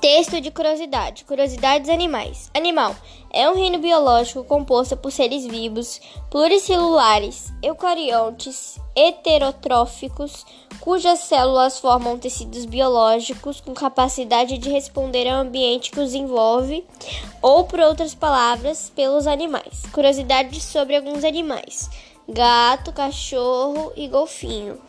Texto de curiosidade. Curiosidades animais. Animal é um reino biológico composto por seres vivos, pluricelulares, eucariontes, heterotróficos, cujas células formam tecidos biológicos com capacidade de responder ao ambiente que os envolve, ou, por outras palavras, pelos animais. Curiosidades sobre alguns animais: gato, cachorro e golfinho.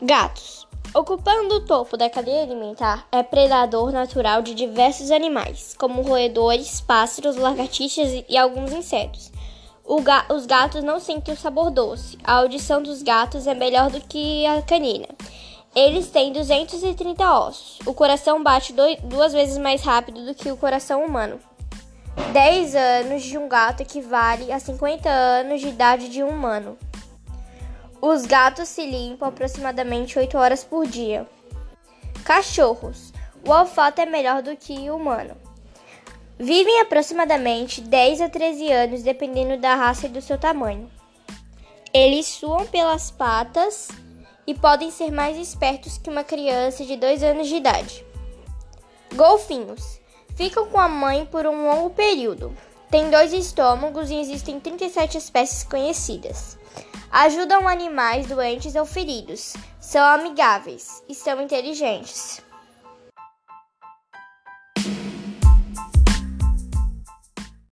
Gatos. Ocupando o topo da cadeia alimentar, é predador natural de diversos animais, como roedores, pássaros, lagartixas e alguns insetos. Ga os gatos não sentem o sabor doce. A audição dos gatos é melhor do que a canina. Eles têm 230 ossos. O coração bate duas vezes mais rápido do que o coração humano. 10 anos de um gato equivale a 50 anos de idade de um humano. Os gatos se limpam aproximadamente 8 horas por dia. Cachorros. O olfato é melhor do que o humano. Vivem aproximadamente 10 a 13 anos, dependendo da raça e do seu tamanho. Eles suam pelas patas e podem ser mais espertos que uma criança de 2 anos de idade. Golfinhos. Ficam com a mãe por um longo período. Têm dois estômagos e existem 37 espécies conhecidas. Ajudam animais doentes ou feridos. São amigáveis e são inteligentes.